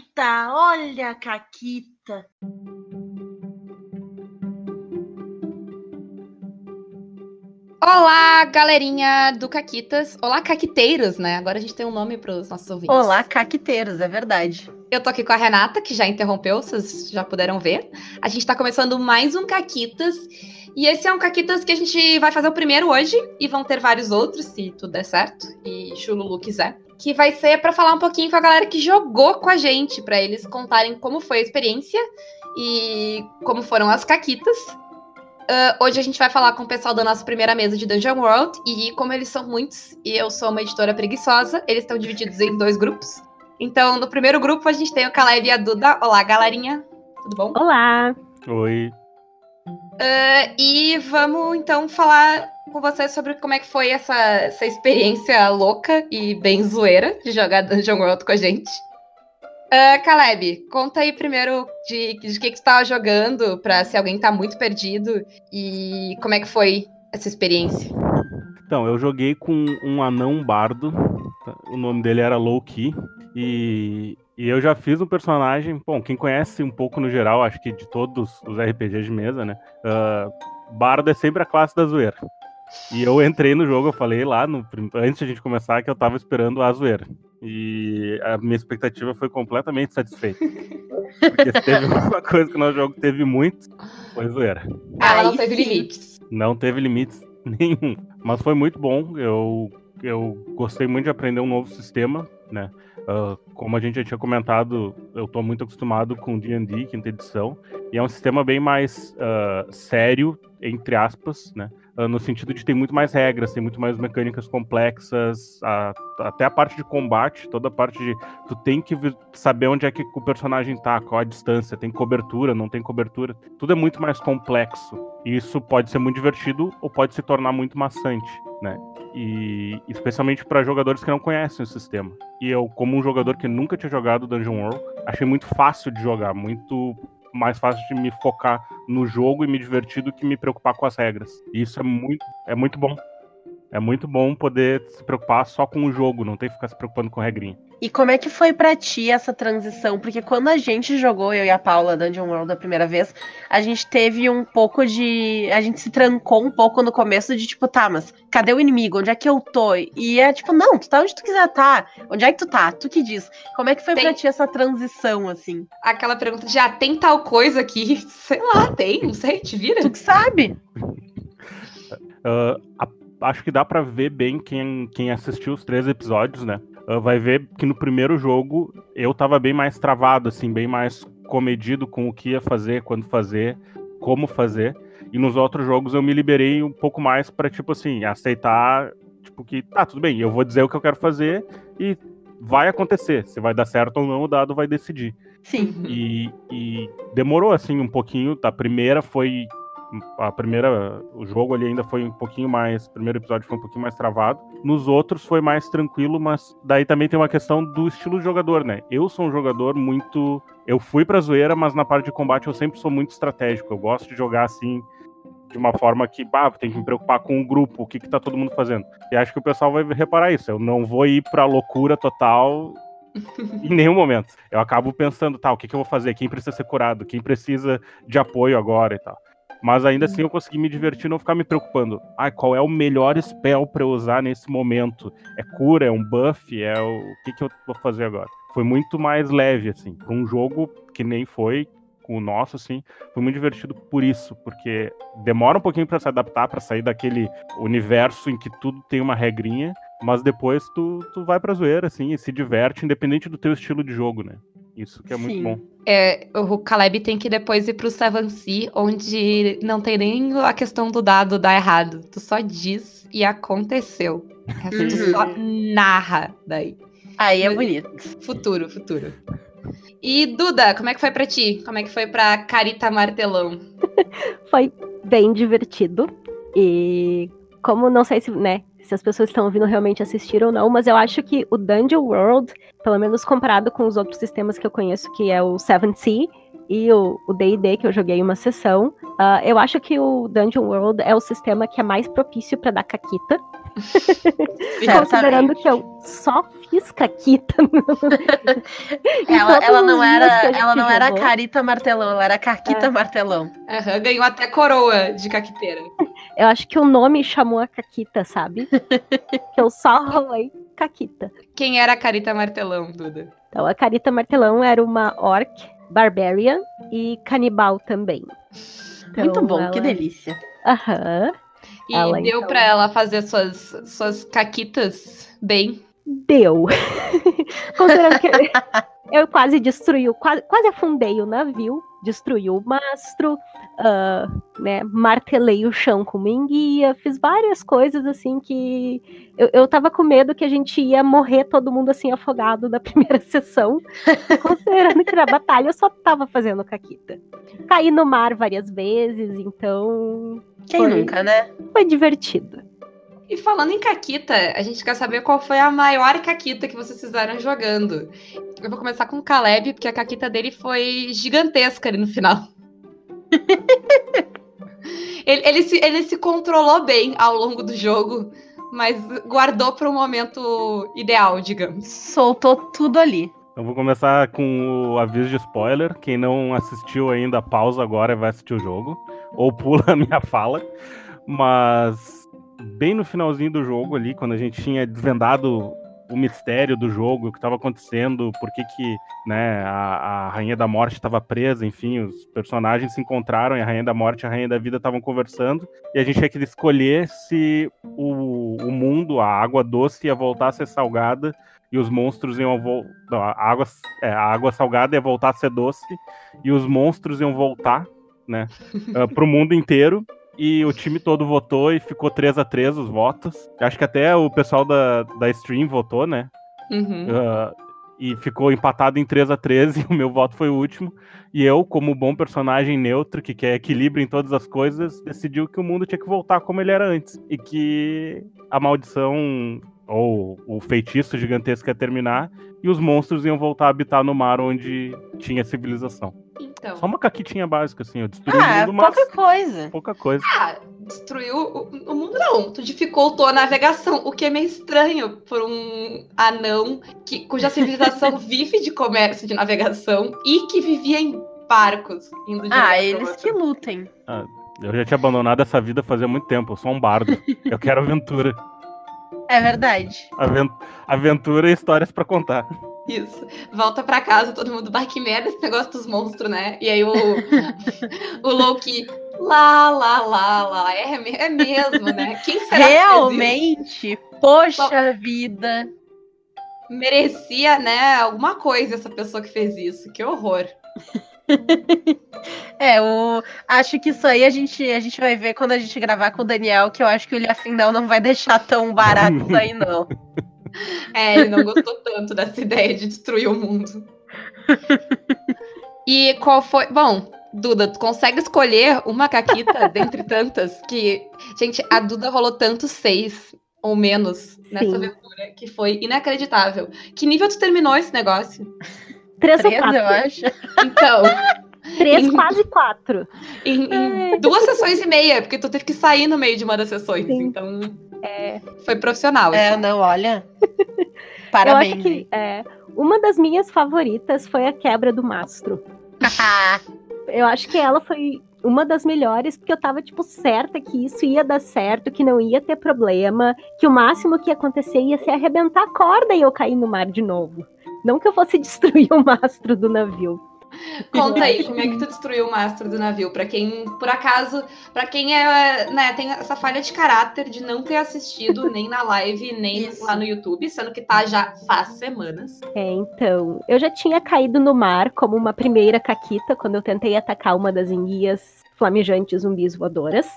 Caquita, olha a Caquita. Olá, galerinha do Caquitas. Olá, caquiteiros, né? Agora a gente tem um nome para os nossos ouvintes. Olá, caquiteiros, é verdade. Eu tô aqui com a Renata, que já interrompeu, vocês já puderam ver. A gente tá começando mais um Caquitas. E esse é um Caquitas que a gente vai fazer o primeiro hoje, e vão ter vários outros, se tudo der certo, e Chululu quiser. Que vai ser para falar um pouquinho com a galera que jogou com a gente, para eles contarem como foi a experiência e como foram as Caquitas. Uh, hoje a gente vai falar com o pessoal da nossa primeira mesa de Dungeon World. E como eles são muitos e eu sou uma editora preguiçosa, eles estão divididos em dois grupos. Então, no primeiro grupo, a gente tem o Caleb e a Duda. Olá, galerinha. Tudo bom? Olá. Oi. Uh, e vamos então falar com vocês sobre como é que foi essa, essa experiência louca e bem zoeira de jogar Dungeon World com a gente. Uh, Caleb, conta aí primeiro de, de que, que você estava jogando, para se alguém tá muito perdido, e como é que foi essa experiência. Então, eu joguei com um anão bardo, o nome dele era Loki, e, e eu já fiz um personagem, bom, quem conhece um pouco no geral, acho que de todos os RPGs de mesa, né, uh, bardo é sempre a classe da zoeira. E eu entrei no jogo, eu falei lá, no, antes de a gente começar, que eu tava esperando a zoeira. E a minha expectativa foi completamente satisfeita. Porque se teve uma coisa que o nosso jogo teve muito, foi zoeira. Ah, não teve limites. Não teve limites nenhum. Mas foi muito bom. Eu, eu gostei muito de aprender um novo sistema, né? Uh, como a gente já tinha comentado, eu estou muito acostumado com D&D, quinta edição, e é um sistema bem mais uh, sério, entre aspas, né? Ah, no sentido de ter muito mais regras, tem muito mais mecânicas complexas, a, até a parte de combate, toda a parte de tu tem que saber onde é que o personagem tá, qual a distância, tem cobertura, não tem cobertura, tudo é muito mais complexo. E isso pode ser muito divertido ou pode se tornar muito maçante, né? E especialmente para jogadores que não conhecem o sistema. E eu, como um jogador que nunca tinha jogado Dungeon World, achei muito fácil de jogar, muito mais fácil de me focar no jogo e me divertir do que me preocupar com as regras. E isso é muito, é muito bom. É muito bom poder se preocupar só com o jogo, não ter que ficar se preocupando com regrinha. E como é que foi para ti essa transição? Porque quando a gente jogou, eu e a Paula, Dungeon World da primeira vez, a gente teve um pouco de. A gente se trancou um pouco no começo de tipo, tá, mas cadê o inimigo? Onde é que eu tô? E é tipo, não, tu tá onde tu quiser tá. Onde é que tu tá? Tu que diz. Como é que foi tem... pra ti essa transição, assim? Aquela pergunta de, ah, tem tal coisa aqui? Sei lá, tem, não sei, te vira. Tu que sabe. Uh, a acho que dá para ver bem quem, quem assistiu os três episódios, né? Uh, vai ver que no primeiro jogo eu tava bem mais travado, assim, bem mais comedido com o que ia fazer, quando fazer, como fazer. E nos outros jogos eu me liberei um pouco mais para tipo assim, aceitar, tipo, que tá, tudo bem, eu vou dizer o que eu quero fazer e vai acontecer. Se vai dar certo ou não, o dado vai decidir. Sim. E, e demorou, assim, um pouquinho. A primeira foi a primeira, o jogo ali ainda foi um pouquinho mais, o primeiro episódio foi um pouquinho mais travado. Nos outros foi mais tranquilo, mas daí também tem uma questão do estilo de jogador, né? Eu sou um jogador muito, eu fui pra zoeira, mas na parte de combate eu sempre sou muito estratégico. Eu gosto de jogar assim de uma forma que, bah, tem que me preocupar com o grupo, o que que tá todo mundo fazendo. E acho que o pessoal vai reparar isso. Eu não vou ir pra loucura total em nenhum momento. Eu acabo pensando, tá, o que, que eu vou fazer? Quem precisa ser curado? Quem precisa de apoio agora e tal. Mas ainda assim eu consegui me divertir e não ficar me preocupando. Ah, qual é o melhor spell para eu usar nesse momento? É cura, é um buff, é o, o que, que eu vou fazer agora? Foi muito mais leve, assim. Pra um jogo que nem foi com o nosso, assim, foi muito divertido por isso, porque demora um pouquinho para se adaptar, para sair daquele universo em que tudo tem uma regrinha, mas depois tu, tu vai pra zoeira, assim, e se diverte, independente do teu estilo de jogo, né? Isso que é muito Sim. bom. É, o Caleb tem que depois ir pro Seven Sea, onde não tem nem a questão do dado dar errado. Tu só diz e aconteceu. Uhum. Tu só narra daí. Aí é bonito. Futuro, futuro. E Duda, como é que foi para ti? Como é que foi para Carita Martelão? foi bem divertido. E como não sei se, né, se as pessoas estão ouvindo realmente assistir ou não, mas eu acho que o Dungeon World, pelo menos comparado com os outros sistemas que eu conheço, que é o Seven Sea e o D&D, que eu joguei uma sessão, uh, eu acho que o Dungeon World é o sistema que é mais propício para dar caquita, Considerando que eu só fiz caquita. ela, ela não era, ela não era carita martelão, ela era caquita É. martelão. Uhum, ganhou até coroa de caquiteira. Eu acho que o nome chamou a caquita, sabe? que eu só rolei caquita. Quem era a Carita Martelão, Duda? Então, a Carita Martelão era uma orc, barbarian e canibal também. Então, Muito bom, ela- que delícia. Aham, E Ela, deu então. pra ela fazer suas, suas caquitas bem. deu. Considerando que eu quase destruí, quase, quase afundei o navio, destruí o mastro, ah, né, martelei o chão com uma enguia, fiz várias coisas assim que eu, eu tava com medo que a gente ia morrer todo mundo assim afogado na primeira sessão, considerando que na batalha eu só tava fazendo caquita. Caí no mar várias vezes, então Quem Foi. nunca, né? foi divertido. E falando em caquita, a gente quer saber qual foi a maior caquita que vocês fizeram jogando. Eu vou começar com o Caleb, porque a caquita dele foi gigantesca ali no final. ele, ele, se, ele se controlou bem ao longo do jogo, mas guardou para o momento ideal, digamos. Soltou tudo ali. Eu vou começar com o aviso de spoiler. Quem não assistiu ainda, pausa agora e vai assistir o jogo. Ou pula a minha fala. Mas bem no finalzinho do jogo ali, quando a gente tinha desvendado o mistério do jogo, o que estava acontecendo, por que, que né, a, a Rainha da Morte estava presa, enfim, os personagens se encontraram e a Rainha da Morte e a Rainha da Vida estavam conversando. E a gente tinha que escolher se o, o mundo, a água doce, ia voltar a ser salgada e os monstros iam voltar. A água, é, a água salgada ia voltar a ser doce e os monstros iam voltar, né, uh, pro mundo inteiro. E o time todo votou e ficou 3 a 3 os votos. Acho que até o pessoal da, da stream votou, né? Uhum. Uh, e ficou empatado em 3 a 13 e o meu voto foi o último. E eu, como bom personagem neutro, que quer equilíbrio em todas as coisas, decidiu que o mundo tinha que voltar como ele era antes. E que a maldição ou o feitiço gigantesco ia terminar e os monstros iam voltar a habitar no mar onde tinha civilização. Então. Só uma caquitinha básica, assim, eu destruí o Ah, mundo, mas pouca coisa. pouca coisa. Ah, destruiu o, o mundo não. Tu dificultou a navegação, o que é meio estranho por um anão que, cuja civilização vive de comércio de navegação e que vivia em barcos indo de um lugar Ah, eles que lutem. Eu já tinha abandonado essa vida fazia muito tempo, eu sou um bardo. Eu quero aventura. É verdade. Aven- Aventura e histórias pra contar. Isso. Volta pra casa, todo mundo, bah, que merda esse negócio dos monstros, né? E aí o, o Loki, lá, lá, lá, lá, é, é mesmo, né? Quem será que fez isso? Realmente, poxa vida. merecia, né, alguma coisa essa pessoa que fez isso. Que horror. É, o... acho que isso aí a gente, a gente vai ver quando a gente gravar com o Daniel, que eu acho que o Ilha Findel não vai deixar tão barato isso aí, não. É, ele não gostou tanto dessa ideia de destruir o mundo. E qual foi. Bom, Duda, tu consegue escolher uma caquita dentre tantas que. Gente, a Duda rolou tantos seis ou menos nessa Sim. aventura que foi inacreditável. Que nível tu terminou esse negócio? Três ou Três, quatro. eu acho. Então, Três, quase quatro. em, em duas sessões e meia, porque tu teve que sair no meio de uma das sessões. Sim. Então, É, foi profissional. É, assim. não, olha. eu Parabéns. acho que é, uma das minhas favoritas foi a quebra do mastro. Eu acho que ela foi uma das melhores, porque eu tava, tipo, certa que isso ia dar certo, que não ia ter problema, que o máximo que ia acontecer ia ser arrebentar a corda e eu cair no mar de novo. Não que eu fosse destruir o mastro do navio. Conta aí, como é que tu destruiu o mastro do navio? Pra quem, por acaso, pra quem é, né, tem essa falha de caráter de não ter assistido nem na live, nem Isso. lá no YouTube, sendo que tá já faz semanas. É, então, eu já tinha caído no mar como uma primeira caquita quando eu tentei atacar uma das enguias flamejantes zumbis voadoras.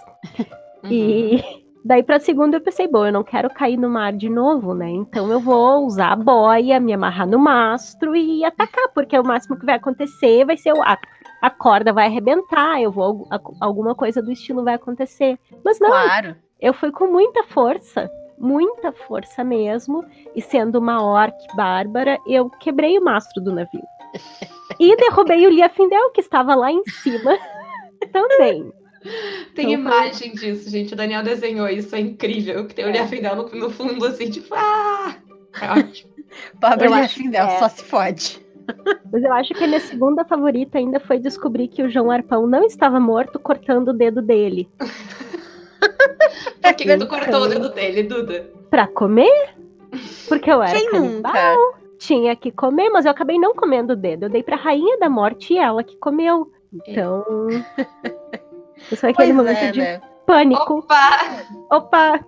Uhum. E daí pra segunda eu pensei, bom, eu não quero cair no mar de novo, né? Então eu vou usar a boia, me amarrar no mastro e atacar, porque o máximo que vai acontecer vai ser o a, a corda vai arrebentar, eu vou a- alguma coisa do estilo vai acontecer. Mas não, Claro. eu fui com muita força, muita força mesmo, e sendo uma orc bárbara, eu quebrei o mastro do navio. E derrubei o Liafindel, que estava lá em cima também. Tem Então, imagem disso, gente. O Daniel desenhou isso, é incrível. Que tem o É. Liafindel no, no fundo, assim, tipo, ah! É ótimo. Pobre que é. só se fode. Mas eu acho que a minha segunda favorita ainda foi descobrir que o João Arpão não estava morto cortando o dedo dele. Por que, que tu Então. cortou o dedo dele, Duda? Pra comer? Porque eu era Quem canibal, nunca? tinha que comer, mas eu acabei não comendo o dedo. Eu dei pra rainha da morte e ela que comeu. Então. Isso foi aquele Pois momento é, de né? pânico. Opa! Opa!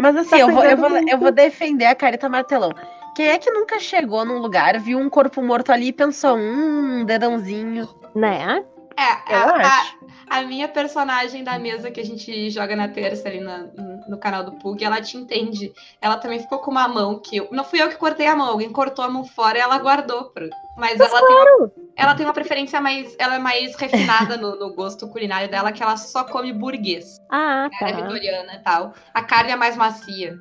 Mas assim, Tá eu, vou, eu, vou, eu vou defender a Carita Martelão. Quem é que nunca chegou num lugar, viu um corpo morto ali e pensou, hum, dedãozinho? Né? É, Eu a, acho. a, a minha personagem da mesa que a gente joga na terça ali na- no canal do Pug, ela te entende. Ela também ficou com uma mão que. eu- não fui eu que cortei a mão, alguém cortou a mão fora e ela guardou. Pro, mas ela tem, uma, ela tem uma preferência mais. Ela é mais refinada no, no gosto culinário dela, que ela só come burguês. Ah, Ela é tá. vitoriana e tal. A carne é mais macia.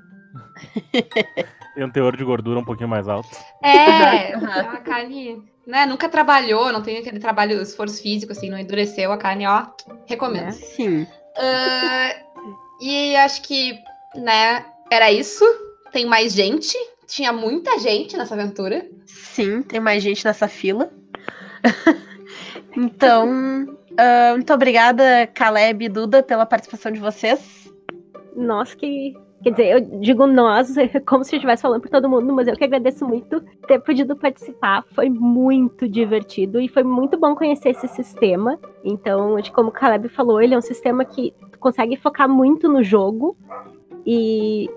Tem um teor de gordura um pouquinho mais alto. É, é uma carne. Né, nunca trabalhou, não tem aquele trabalho, esforço físico, assim, não endureceu a carne, ó. Recomendo. É. Sim. Ah, e acho que, né, era isso. Tem mais gente. Tinha muita gente nessa aventura. Sim, tem mais gente nessa fila. então, ah, muito obrigada, Caleb e Duda, pela participação de vocês. Nós que. Quer dizer, eu digo nós, como se eu estivesse falando por todo mundo, mas eu que agradeço muito ter podido participar. Foi muito divertido e foi muito bom conhecer esse sistema. Então, como o Caleb falou, ele é um sistema que consegue focar muito no jogo. E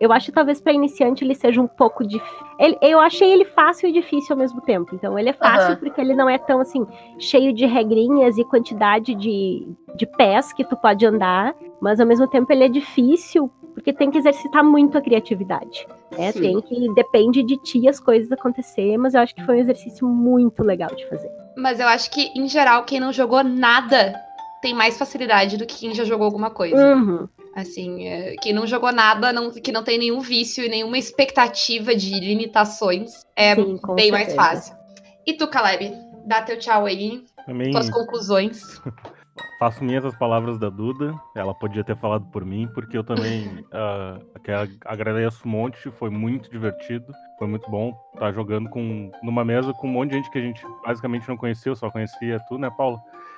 eu acho que talvez para iniciante ele seja um pouco difícil. Eu achei ele fácil e difícil ao mesmo tempo. Então, ele é fácil Aham. porque ele não é tão assim, cheio de regrinhas e quantidade de, de pés que tu pode andar. Mas ao mesmo tempo ele é difícil porque tem que exercitar muito a criatividade. né? Sim. Tem que depende de ti as coisas acontecer, mas eu acho que foi um exercício muito legal de fazer. Mas eu acho que, em geral, quem não jogou nada tem mais facilidade do que quem já jogou alguma coisa. Uhum. Assim, é, quem não jogou nada, não, que não tem nenhum vício e nenhuma expectativa de limitações, é Sim, bem mais certeza. fácil. E tu, Caleb? Dá teu tchau aí, Também tuas conclusões. faço minhas as palavras da Duda. Ela podia ter falado por mim, porque eu também quero- agradeço um monte. Foi muito divertido. Foi muito bom estar jogando com, numa mesa com um monte de gente que a gente basicamente não conhecia. Eu só conhecia tu, né,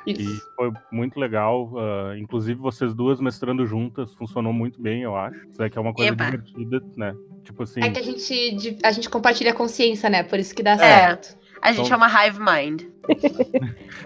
Paula? E Isso. foi muito legal. ah, inclusive, vocês duas mestrando juntas. Funcionou muito bem, eu acho. Isso é que é uma coisa Eba. divertida, né? Tipo assim. É que a gente, a gente compartilha a consciência, né? Por isso que dá É. certo. A gente Então- é uma hive mind.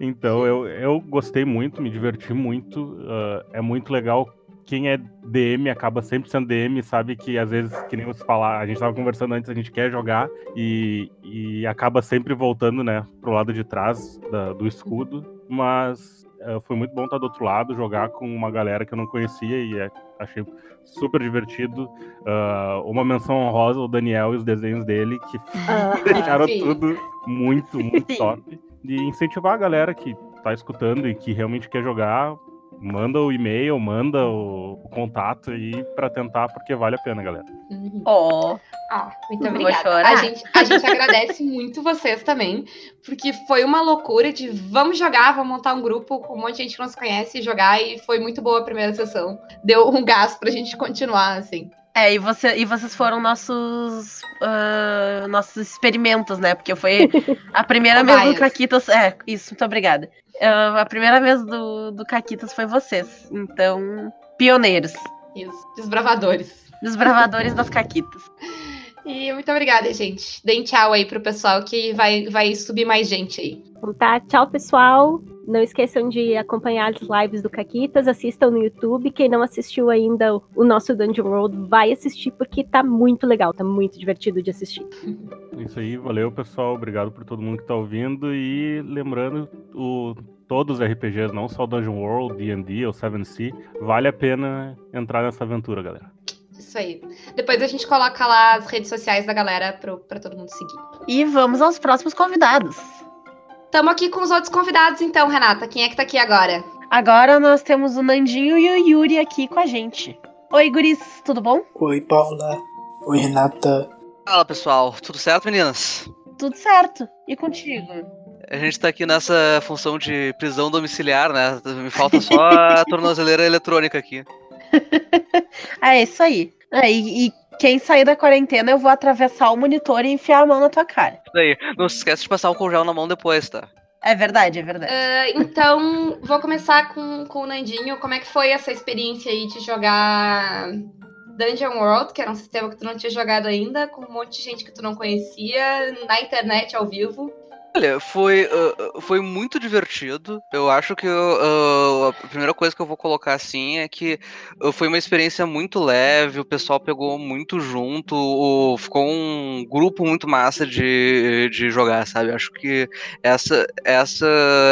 Então, eu, eu gostei muito, me diverti muito. ah, é muito legal. Quem é DM acaba sempre sendo DM, sabe que às vezes, que nem você falar, a gente tava conversando antes, a gente quer jogar e, e acaba sempre voltando, né, pro lado de trás da- do escudo. Mas ah, foi muito bom estar do outro lado, jogar com uma galera que eu não conhecia e é- achei super divertido. Ah, uma menção honrosa ao Daniel e os desenhos dele, que Ah, deixaram sim. tudo muito, muito Sim. top. E incentivar a galera que tá escutando e que realmente quer jogar, manda o e-mail, manda o, o contato aí pra tentar, porque vale a pena, galera. Uhum. Ó, Ah, muito Vou obrigada. A gente, a gente agradece muito vocês também, porque foi uma loucura de vamos jogar, vamos montar um grupo com um monte de gente que não se conhece e jogar, e foi muito boa a primeira sessão. Deu um gás pra gente continuar, assim. É, e, você, e vocês foram nossos ah, nossos experimentos, né? Porque foi a primeira vez do. Caquitas. É, isso, muito obrigada. Ah, a primeira vez do, do Caquitas foi vocês. Então, pioneiros. Isso, desbravadores. Desbravadores das Caquitas. E muito obrigada, gente. Deem tchau aí pro pessoal que vai, vai subir mais gente aí. Então tá, tchau pessoal. Não esqueçam de acompanhar as lives do Caquitas, assistam no YouTube. Quem não assistiu ainda o nosso Dungeon World, vai assistir porque tá muito legal, tá muito divertido de assistir. Isso aí, valeu pessoal, obrigado por todo mundo que tá ouvindo e lembrando o todos os RPGs, não só o Dungeon World, D&D ou 7C, vale a pena entrar nessa aventura, galera. Isso aí. Depois a gente coloca lá as redes sociais da galera pro, pra todo mundo seguir. E vamos aos próximos convidados. Tamo aqui com os outros convidados, então, Renata. Quem é que tá aqui agora? Agora nós temos o Nandinho e o Yuri aqui com a gente. Oi, guris, tudo bom? Oi, Paula. Oi, Renata. Fala pessoal, tudo certo, meninas? Tudo certo. E contigo? a gente tá aqui nessa função de prisão domiciliar, né? Me falta só a tornozeleira eletrônica aqui. é isso aí. É, e, e quem sair da quarentena, eu vou atravessar o monitor e enfiar a mão na tua cara. Isso aí. Não se esquece de passar o gel na mão depois, tá? É verdade, é verdade. Uh, então, vou começar com, com o Nandinho. Como é que foi essa experiência aí de jogar Dungeon World, que era um sistema que tu não tinha jogado ainda, com um monte de gente que tu não conhecia, na internet, ao vivo? Olha, foi, uh, foi muito divertido. Eu acho que uh, a primeira coisa que eu vou colocar assim é que uh, foi uma experiência muito leve, o pessoal pegou muito junto, ficou um grupo muito massa de, de jogar, sabe? Acho que essa, essa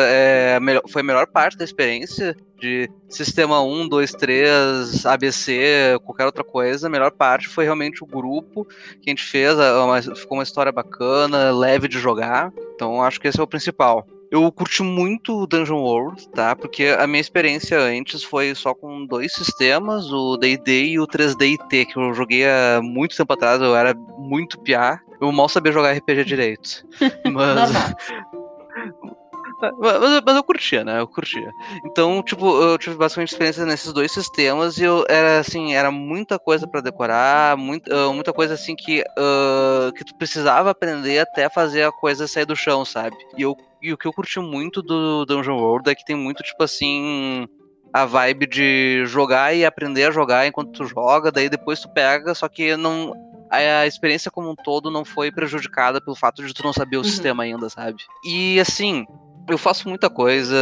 é a melhor, foi a melhor parte da experiência de sistema 1, 2, 3, ABC, qualquer outra coisa. A melhor parte foi realmente o grupo que a gente fez, uma, ficou uma história bacana, leve de jogar. Então acho que esse é o principal. Eu curti muito o Dungeon World, tá? Porque a minha experiência antes foi só com dois sistemas, o D&D e o 3D que eu joguei há muito tempo atrás, eu era muito piar. Eu mal sabia jogar RPG direito. Mas... Mas, mas, eu curtia, né? Eu curtia. Então, tipo, eu tive bastante experiência nesses dois sistemas e eu era assim, era muita coisa para decorar, muito, uh, muita coisa assim que, uh, que tu precisava aprender até fazer a coisa sair do chão, sabe? E, eu, e o que eu curti muito do Dungeon World é que tem muito, tipo assim, a vibe de jogar e aprender a jogar enquanto tu joga, daí depois tu pega, só que não a experiência como um todo não foi prejudicada pelo fato de tu não saber o uhum. sistema ainda, sabe? E assim, eu faço muita coisa.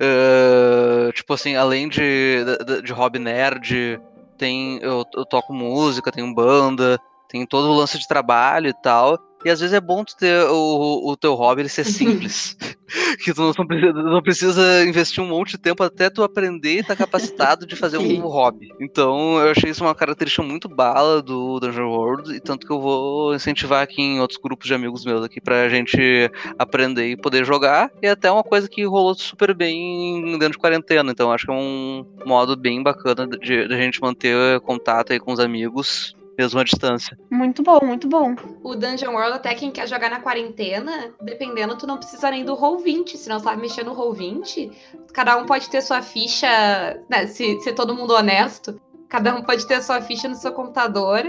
uh, tipo assim, além de, de, de, hobby nerd, tem, eu, eu toco música, tenho banda, tem todo o lance de trabalho e tal. E às vezes é bom tu ter o, o teu hobby ele ser simples. que tu não, não, precisa investir um monte de tempo até tu aprender e estar tá capacitado de fazer um hobby. Então eu achei isso uma característica muito bala do Dungeon World, e tanto que eu vou incentivar aqui em outros grupos de amigos meus aqui pra gente aprender e poder jogar. E até uma coisa que rolou super bem dentro de quarentena. Então acho que é um modo bem bacana de, de a gente manter contato aí com os amigos mesmo à distância. Muito bom, muito bom. O Dungeon World, até quem quer jogar na quarentena, dependendo, tu não precisa nem do Roll20. Se não sabe mexer no Roll20, cada um pode ter sua ficha, né, se, se todo mundo honesto, cada um pode ter sua ficha no seu computador.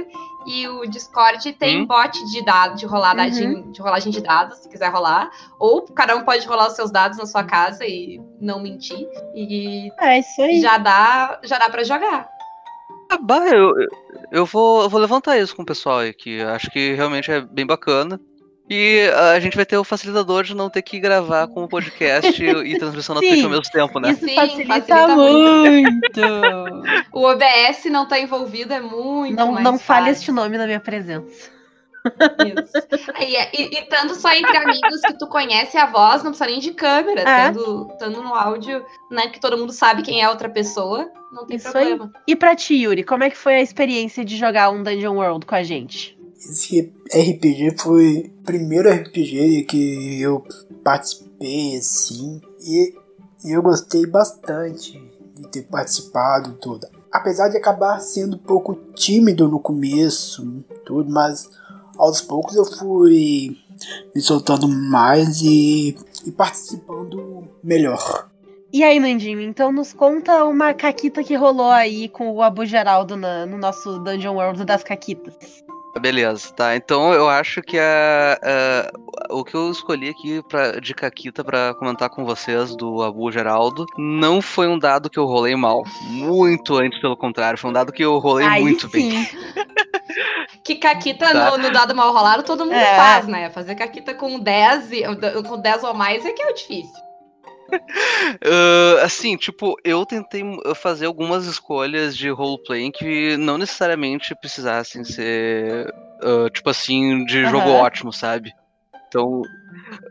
E o Discord tem hum. bot de dados, de rolagem, uhum. de rolagem de dados, se quiser rolar. Ou cada um pode rolar os seus dados na sua casa e não mentir. E é isso aí. já dá, já dá para jogar. Ah, bah, eu, eu vou, eu vou levantar isso com o pessoal aí, que acho que realmente é bem bacana. E a gente vai ter o facilitador de não ter que gravar com o podcast e transmissão na Twitch ao mesmo tempo, né? Isso Sim, facilita, facilita muito. o OBS não tá envolvido, é muito não, mais Não fácil. fale este nome na minha presença. Isso. Aí, é, e, estando só entre amigos que tu conhece a voz, não precisa nem de câmera, é. estando, no áudio, né? Que todo mundo sabe quem é a outra pessoa, não tem Isso problema. Aí. E pra ti, Yuri, como é que foi a experiência de jogar um Dungeon World com a gente? Esse RPG foi o primeiro RPG que eu participei, assim, e, e eu gostei bastante de ter participado toda. Apesar de acabar sendo um pouco tímido no começo, tudo, mas aos poucos eu fui me soltando mais e, e participando melhor. E aí, Nandinho, então nos conta uma caquita que rolou aí com o Abu Geraldo na, no nosso Dungeon World das caquitas. Beleza, tá. Então eu acho que a, a, o que eu escolhi aqui pra, de Caquita para comentar com vocês do Abu Geraldo não foi um dado que eu rolei mal. Muito antes, pelo contrário. Foi um dado que eu rolei Aí muito sim. bem. Que Caquita tá. no, no, dado mal rolado todo mundo é. faz, né? Fazer Caquita com 10, com 10 ou mais é que é difícil. Uh, assim, tipo, eu tentei fazer algumas escolhas de roleplay que não necessariamente precisassem ser, uh, tipo assim, de jogo uhum. ótimo, sabe? Então.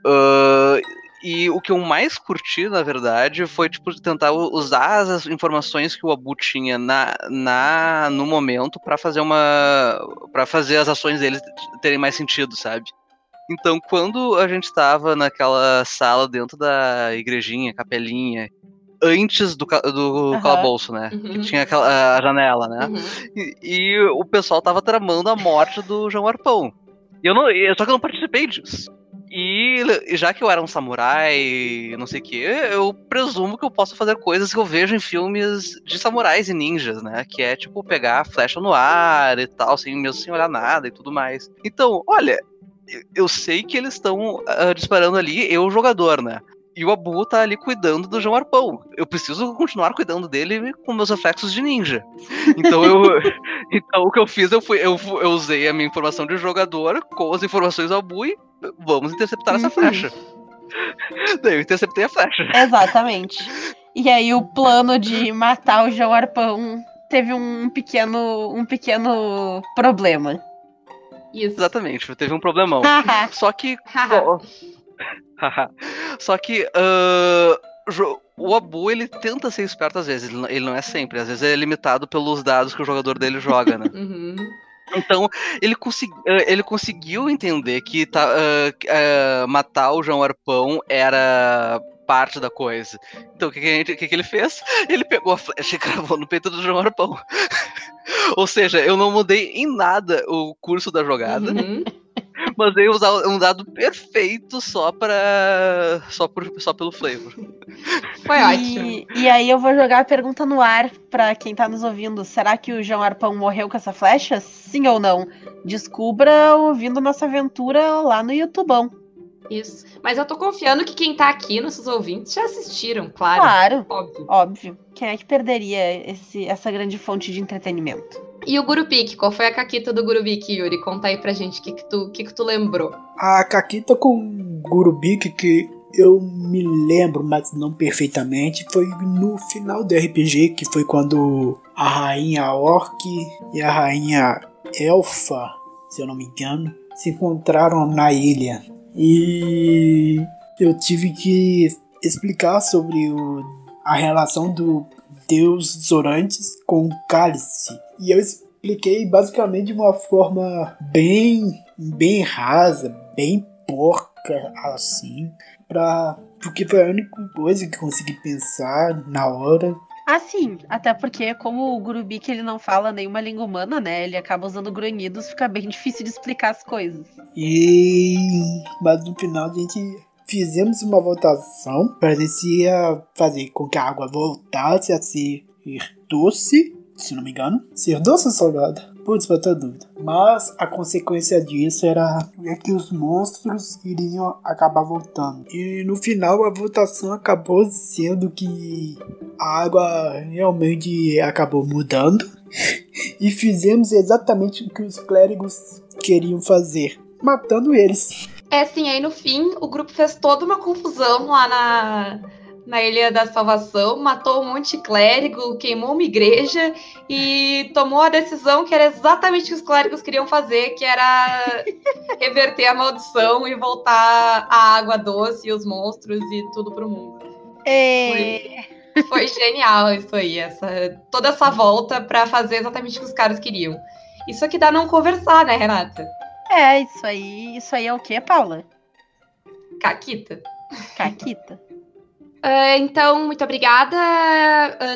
Uh, e o que eu mais curti, na verdade, foi tipo tentar usar as informações que o Abu tinha na, na no momento para fazer uma para fazer as ações dele terem mais sentido, sabe? Então, quando a gente estava naquela sala dentro da igrejinha, capelinha, antes do, do uhum. calabouço, né? Uhum. Que tinha aquela a janela, né? Uhum. E, e, o pessoal tava tramando a morte do João Arpão. E eu não, só que eu não participei disso. E já que eu era um samurai, não sei o que, eu presumo que eu posso fazer coisas que eu vejo em filmes de samurais e ninjas, né? Que é tipo pegar a flecha no ar e tal, assim, mesmo sem olhar nada e tudo mais. Então, olha, eu sei que eles estão uh, disparando ali, eu, jogador, né? E o Abu tá ali cuidando do João Arpão. Eu preciso continuar cuidando dele com meus reflexos de ninja. Então eu. então o que eu fiz, eu, fui, eu, eu usei a minha informação de jogador com as informações do Abu e vamos interceptar essa uhum. flecha. Daí eu interceptei a flecha. Exatamente. E aí o plano de matar o João Arpão teve um pequeno, um pequeno problema. Isso. Exatamente, teve um problemão. Só que. Só que uh, o Abu ele tenta ser esperto às vezes, ele não é sempre, às vezes é limitado pelos dados que o jogador dele joga, né? uhum. Então, ele, consegui, ele conseguiu entender que tá, uh, uh, matar o João Arpão era parte da coisa. Então, o que, que, que, que ele fez? Ele pegou a flecha e cravou no peito do João Arpão. Ou seja, eu não mudei em nada o curso da jogada. Uhum. Mandei usar um dado perfeito só para só por só pelo flavor. Foi e, ótimo. E aí eu vou jogar a pergunta no ar para quem tá nos ouvindo. Será que o João Arpão morreu com essa flecha? Sim ou não? Descubra ouvindo nossa aventura lá no YouTubão. Isso. Mas eu tô confiando que quem tá aqui, nossos ouvintes, já assistiram, claro. Claro. Óbvio. Óbvio. Quem é que perderia esse, essa grande fonte de entretenimento? E o Gurubik, qual foi a caquita do Gurubik, Yuri? Conta aí pra gente o que, que, tu, que, que tu lembrou. A caquita com Gurubik que eu me lembro, mas não perfeitamente, foi no final do RPG, que foi quando a rainha Orc e a rainha Elfa, se eu não me engano, se encontraram na ilha. E eu tive que explicar sobre o, a relação do deus Zorantes com o cálice. E eu expliquei basicamente de uma forma bem, bem rasa, bem porca assim, pra, porque foi a única coisa que consegui pensar na hora. Ah, sim. Até porque, como o Gurubik ele não fala nenhuma língua humana, né? Ele acaba usando grunhidos, fica bem difícil de explicar as coisas. E. Mas no final a gente fizemos uma votação para ver se ia fazer com que a água voltasse a ser doce se não me engano, ser doce ou salgada. Putz, ter dúvida. Mas a consequência disso era é que os monstros iriam acabar voltando. E no final a votação acabou sendo que a água realmente acabou mudando. e fizemos exatamente o que os clérigos queriam fazer, matando eles. É, sim, aí no fim o grupo fez toda uma confusão lá na na Ilha da Salvação, matou um monte de clérigo, queimou uma igreja e tomou a decisão que era exatamente o que os clérigos queriam fazer, que era reverter a maldição e voltar a água doce e os monstros e tudo pro mundo. É... Foi, foi genial isso aí, essa, toda essa volta para fazer exatamente o que os caras queriam. Isso aqui dá não conversar, né, Renata? É, isso aí, isso aí é o que, Paula? Caquita. Caquita. Uh, então, muito obrigada,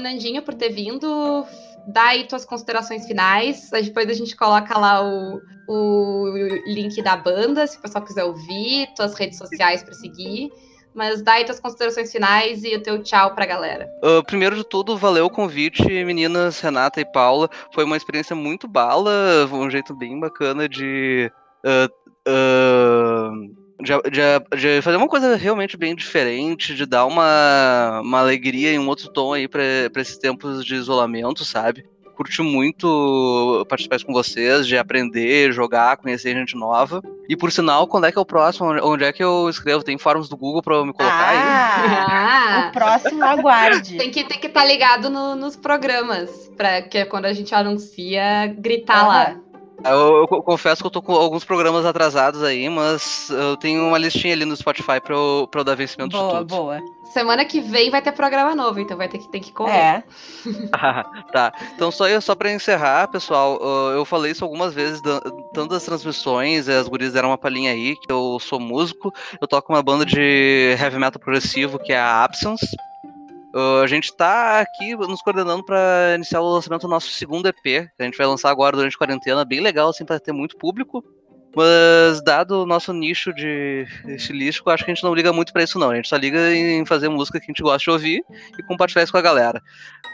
Nandinho, por ter vindo. Dá aí tuas considerações finais. Depois a gente coloca lá o, o link da banda, se o pessoal quiser ouvir, tuas redes sociais para seguir. Mas dá aí tuas considerações finais e o teu tchau pra galera. Uh, primeiro de tudo, valeu o convite, meninas, Renata e Paula. Foi uma experiência muito bala, um jeito bem bacana de. Uh, uh de, de, de, fazer uma coisa realmente bem diferente, de dar uma, uma alegria e um outro tom aí para esses tempos de isolamento, sabe? Curti muito participar com vocês, de aprender, jogar, conhecer gente nova. E por sinal, quando é que é o próximo? Onde é que eu escrevo? Tem fóruns do Google para me colocar ah, aí? Ah, o próximo aguarde. tem que tem que estar tá ligado no, nos programas, para que é quando a gente anuncia, gritar uhum. lá. Eu, eu, confesso que eu tô com alguns programas atrasados aí, mas eu tenho uma listinha ali no Spotify pra eu, pra eu dar vencimento boa, de tudo. Boa, Semana que vem vai ter programa novo, então vai ter que, ter que correr. É. tá. Então, só, só pra encerrar, pessoal, eu falei isso algumas vezes, tanto das transmissões, as gurias deram uma palhinha aí, que eu sou músico, eu toco uma banda de heavy metal progressivo, que é a Absence. Uh, a gente está aqui nos coordenando para iniciar o lançamento do nosso segundo EP, que a gente vai lançar agora durante a quarentena, bem legal, assim, para ter muito público. Mas dado o nosso nicho de estilístico, acho que a gente não liga muito pra isso não. A gente só liga em fazer música que a gente gosta de ouvir e compartilhar isso com a galera.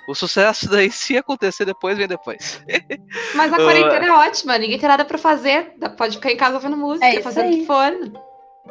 O sucesso daí, se acontecer depois, vem depois. Mas a quarentena é ótima, ninguém tem nada pra fazer. Pode ficar em casa ouvindo música, É fazendo o que for.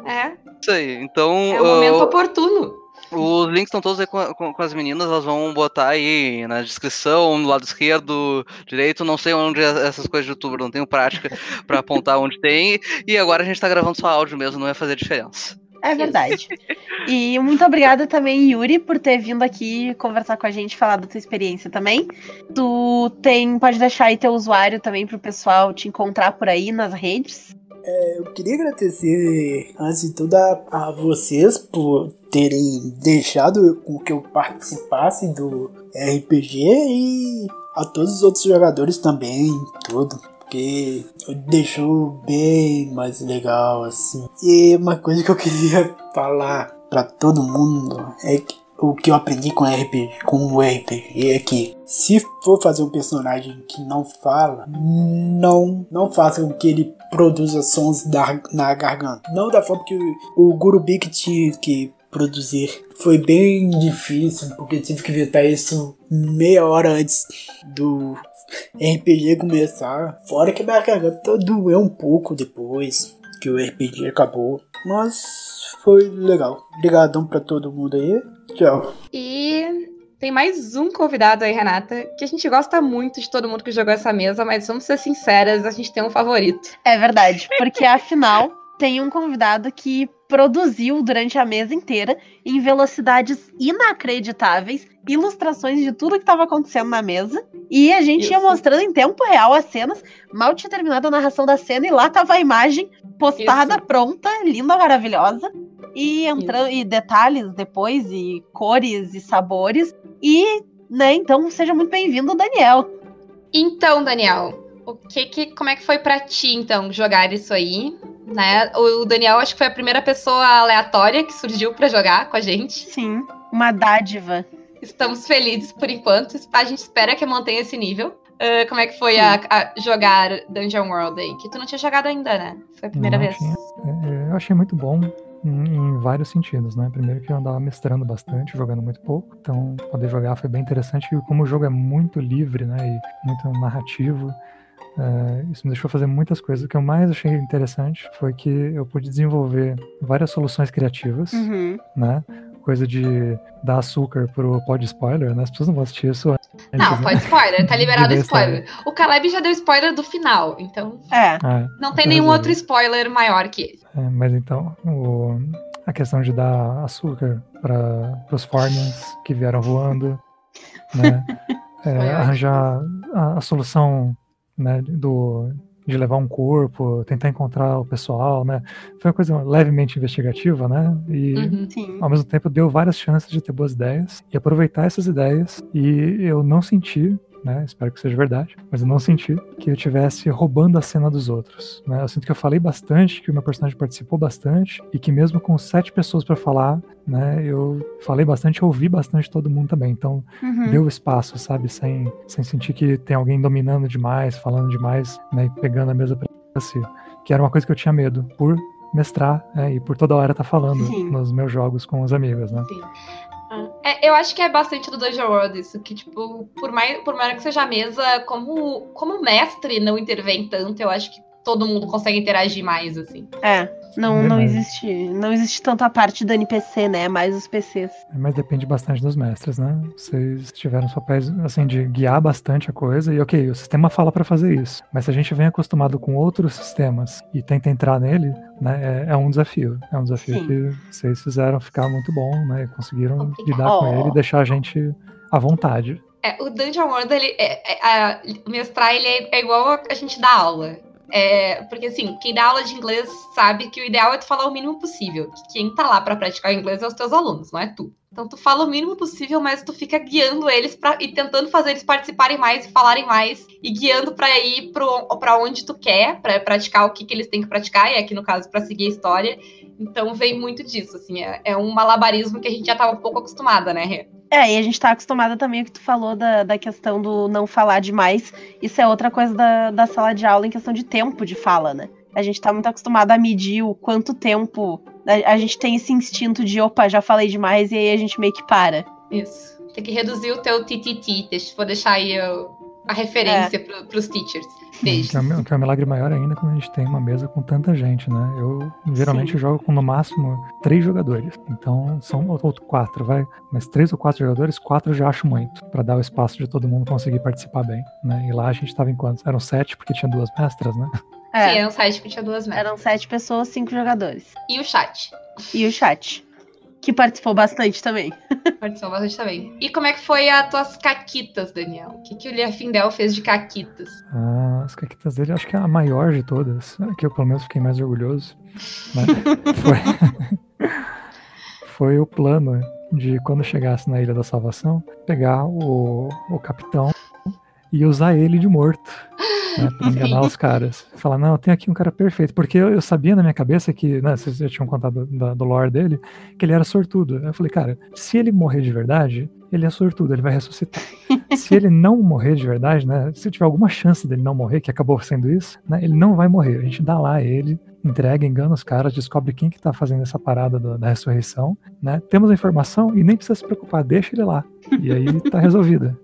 É, Isso aí. Então, é o momento uh, oportuno. Os links estão todos aí com, com- com as meninas, elas vão botar aí na descrição, no lado esquerdo, direito, não sei onde é essas coisas de youtuber, não tenho prática pra apontar onde tem. E agora a gente tá gravando só áudio mesmo, não vai fazer diferença. É verdade. E muito obrigada também, Yuri, por ter vindo aqui conversar com a gente, falar da tua experiência também. Tu tem, pode deixar aí teu usuário também pro pessoal te encontrar por aí nas redes. Eu queria agradecer, antes de tudo, a, a vocês por terem deixado com que eu participasse do RPG e a todos os outros jogadores também, tudo. Porque deixou bem mais legal, assim. E uma coisa que eu queria falar pra todo mundo é que o que eu aprendi com RPG, com o RPG é que se for fazer um personagem que não fala, não não faça com que ele produza sons da, na garganta. Não da forma que o, o Gurubik tinha que produzir. Foi bem difícil, porque tive que inventar isso meia hora antes do RPG começar. Fora que minha garganta doeu um pouco depois que o RPG acabou. Mas foi legal. Obrigadão pra todo mundo aí. Tchau. E tem mais um convidado aí, Renata, que a gente gosta muito de todo mundo que jogou essa mesa, mas vamos ser sinceras, a gente tem um favorito. É verdade, porque afinal tem um convidado que produziu durante a mesa inteira, em velocidades inacreditáveis, ilustrações de tudo que estava acontecendo na mesa. E a gente ia Isso. mostrando em tempo real as cenas. Mal tinha terminado a narração da cena e lá tava a imagem postada, Isso. pronta, linda, maravilhosa. E entrando e detalhes depois, e cores e sabores. E, né, então seja muito bem-vindo, Daniel. Então, Daniel, o que que, como é que foi pra ti, então, jogar isso aí? Né? O Daniel acho que foi a primeira pessoa aleatória que surgiu pra jogar com a gente. Sim, uma dádiva. Estamos felizes por enquanto. A gente espera que mantenha esse nível. Ah, como é que foi a, a jogar Dungeon World aí? Que tu não tinha jogado ainda, né? Foi a primeira Não vez. tinha. É, Eu achei muito bom em, em vários sentidos, né? Primeiro que eu andava mestrando bastante, jogando muito pouco, então poder jogar foi bem interessante. E como o jogo é muito livre, né? E muito narrativo, é, isso me deixou fazer muitas coisas. O que eu mais achei interessante foi que eu pude desenvolver várias soluções criativas, Uhum. né? Coisa de dar açúcar pro pod spoiler, né? As pessoas não vão assistir isso antes, Não, né? pode spoiler, tá liberado spoiler. O Caleb já deu spoiler do final, então É. Ah, não tem nenhum resolvido. outro spoiler maior que esse. É, mas então, o- a questão de dar açúcar para os Formians que vieram voando, né? É, arranjar a, a solução né, do, de levar um corpo, tentar encontrar o pessoal, né? Foi uma coisa levemente investigativa, né? E Uhum. Ao mesmo tempo deu várias chances de ter boas ideias e aproveitar essas ideias e eu não senti né, espero que seja verdade, mas eu não senti que eu estivesse roubando a cena dos outros. Né? Eu sinto que eu falei bastante, que o meu personagem participou bastante e que mesmo com sete pessoas para falar, né, eu falei bastante, ouvi bastante todo mundo também. Então Uhum. deu espaço, sabe, sem, sem sentir que tem alguém dominando demais, falando demais, né, e pegando a mesa para si. Que era uma coisa que eu tinha medo por mestrar né, e por toda hora estar falando Sim. nos meus jogos com os amigos, né? Sim. É, eu acho que é bastante do Dungeon World isso, que, tipo, por mais, por maior que seja a mesa, como, como mestre não intervém tanto, eu acho que todo mundo consegue interagir mais, assim. É, não, não existe. Não existe tanto a parte do NPC, né? Mais os PCs. Mas depende bastante dos mestres, né? Vocês tiveram os papéis, assim, de guiar bastante a coisa e, ok, o sistema fala pra fazer isso. Mas se a gente vem acostumado com outros sistemas e tenta entrar nele, né, é, é um desafio. É um desafio Sim. que vocês fizeram ficar muito bom, né? E conseguiram Complicado. lidar com ele e deixar a gente à vontade. É, o Dungeon World, ele, é, é, a- mestrar, ele é, é igual a, a gente dar aula. É, porque, assim, quem dá aula de inglês sabe que o ideal é tu falar o mínimo possível. Que quem tá lá pra praticar inglês é os teus alunos, não é tu. Então tu fala o mínimo possível, mas tu fica guiando eles pra, e tentando fazer eles participarem mais e falarem mais e guiando pra ir pro, pra onde tu quer, pra praticar o que, que eles têm que praticar, e aqui no caso pra seguir a história. Então vem muito disso, assim, é, é um malabarismo que a gente já tava um pouco acostumada, né, Rê? É, e a gente tá acostumada também o que tu falou da, da questão do não falar demais. Isso é outra coisa da, da sala de aula em questão de tempo de fala, né? A gente tá muito acostumado a medir o quanto tempo. A, a gente tem esse instinto de, opa, já falei demais, e aí a gente meio que para. Isso. Tem que reduzir o teu. Deixa, vou deixar aí o- a referência pro, pros teachers. Beijo. Que é, um- que é um milagre maior ainda quando a gente tem uma mesa com tanta gente, né? Eu geralmente Sim. jogo com no máximo três jogadores. Então são ou quatro, vai. Mas três ou quatro jogadores, quatro eu já acho muito. Pra dar o espaço de todo mundo conseguir participar bem. Né? E lá a gente tava em quantos? Eram sete, porque tinha duas mestras, né? É, Sim, era um site que tinha duas metas. eram sete pessoas, cinco jogadores. E o chat. E o chat, que participou bastante também. Participou bastante também. E como é que foi as tuas caquitas, Daniel? O que, que o Liafindel fez de caquitas? Ah, as caquitas dele, acho que é a maior de todas. a Que eu pelo menos fiquei mais orgulhoso. Foi... Foi o plano de quando chegasse na Ilha da Salvação, pegar o, o capitão e usar ele de morto. Né, pra enganar os caras. Falar, não, tem aqui um cara perfeito. Porque eu, eu sabia na minha cabeça que, né, vocês já tinham contado da- do lore dele, que ele era sortudo. Eu falei, cara, se ele morrer de verdade, ele é sortudo, ele vai ressuscitar. se ele não morrer de verdade, né, se tiver alguma chance dele não morrer, que acabou sendo isso, né, ele não vai morrer. A gente dá lá ele, entrega, engana os caras, descobre quem que tá fazendo essa parada do- da ressurreição, né? Temos a informação e nem precisa se preocupar, deixa ele lá. E aí tá resolvida.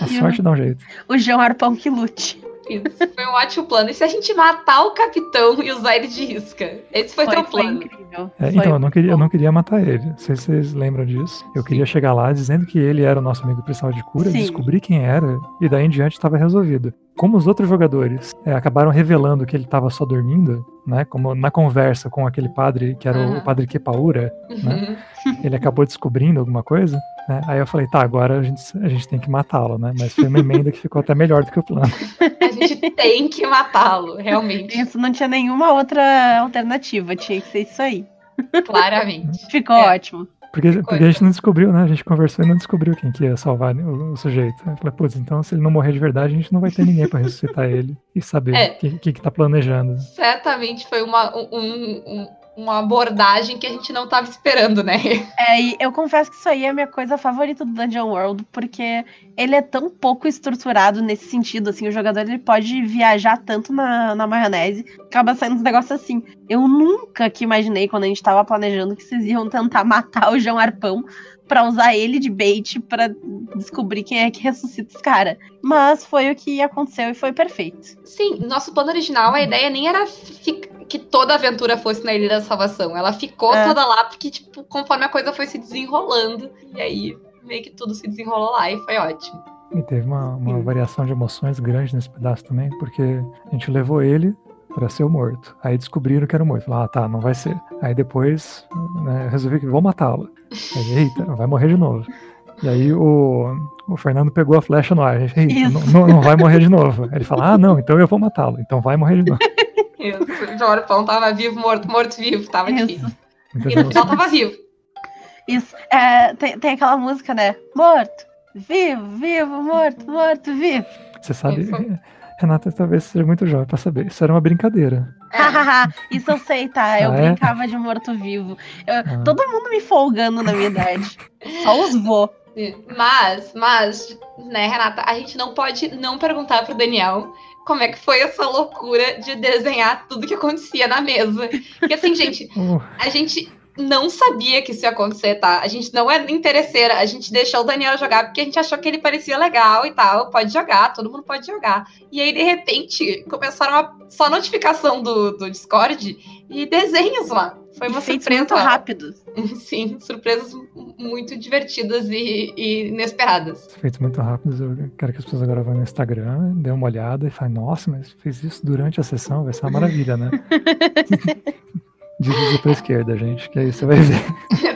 A sorte dá um jeito. O João Arpão que lute. Isso. Foi um ótimo plano. E se a gente matar o capitão e usar ele de isca? Esse foi, Foi, teu foi plano. incrível. É, Foi então, eu não, queria, eu não queria matar ele. Não sei se vocês lembram disso. Eu queria chegar lá dizendo que ele era o nosso amigo que precisava de cura, Sim. descobrir quem era, e daí em diante estava resolvido. Como os outros jogadores é, acabaram revelando que ele estava só dormindo, né? Como na conversa com aquele padre, que era o padre Kepaura, Uhum. ele acabou descobrindo alguma coisa, né? Aí eu falei, tá, agora a gente, a gente tem que matá-lo, né? Mas foi uma emenda que ficou até melhor do que o plano. A gente tem que matá-lo, realmente. Isso não tinha nenhuma outra alternativa, tinha que ser isso aí. Claramente. Ficou É. ótimo. Porque, porque a gente não descobriu, né? A gente conversou e não descobriu quem que ia salvar o, o sujeito. Eu falei, putz, então se ele não morrer de verdade, a gente não vai ter ninguém pra ressuscitar ele e saber É. o que, que, que tá planejando. Certamente foi uma, um- um- uma abordagem que a gente não tava esperando, né? É, e eu confesso que isso aí é a minha coisa favorita do Dungeon World, porque ele é tão pouco estruturado nesse sentido, assim, o jogador ele pode viajar tanto na, na maionese, acaba saindo uns negócios assim. Eu nunca que imaginei, quando a gente tava planejando, que vocês iam tentar matar o João Arpão pra usar ele de bait pra descobrir quem é que ressuscita os caras. Mas foi o que aconteceu e foi perfeito. Sim, nosso plano original, a ideia nem era fi- que toda a aventura fosse na Ilha da Salvação. Ela ficou É. toda lá porque, tipo, conforme a coisa foi se desenrolando, e aí meio que tudo se desenrolou lá e foi ótimo. E teve uma, uma variação de emoções grande nesse pedaço também, porque a gente levou ele pra ser o morto. Aí descobriram que era o morto. Falaram, ah, tá, não vai ser. Aí depois né, resolvi que vou matá-lo. Eita, vai morrer de novo. E aí o, o Fernando pegou a flecha no ar. A gente, eita, não, não- não vai morrer de novo. Aí ele fala, ah, não, então eu vou matá-lo. Então vai morrer de novo. Isso, o João Arpão tava vivo, morto, morto, vivo, tava Isso. difícil. Muitas E no final emoções. tava vivo. Isso. É, tem, tem aquela música, né? Morto, vivo, vivo, morto, morto, vivo. Você sabe, Isso. Renata talvez seja muito jovem pra saber. Isso era uma brincadeira. Hahaha, Isso eu sei, tá? Eu Ah, é? brincava de morto-vivo. Eu- Ah. Todo mundo me folgando na minha idade. Só os vô. Mas, mas, né, Renata, a gente não pode não perguntar pro Daniel como é que foi essa loucura de desenhar tudo que acontecia na mesa. Porque assim, gente, Uh, a gente não sabia que isso ia acontecer, tá? A gente não é interesseira, a gente deixou o Daniel jogar porque a gente achou que ele parecia legal e tal, pode jogar, todo mundo pode jogar. E aí, de repente, começaram a só notificação do, do Discord e desenhos lá. Foi uma Feitos surpresa. muito rápidos. Sim, surpresas muito divertidas e, e inesperadas. feitos muito rápidos. Eu quero que as pessoas agora vão no Instagram, dê uma olhada e falem, nossa, mas fez isso durante a sessão, vai ser uma maravilha, né? Dirige pra esquerda, gente, que aí você vai ver.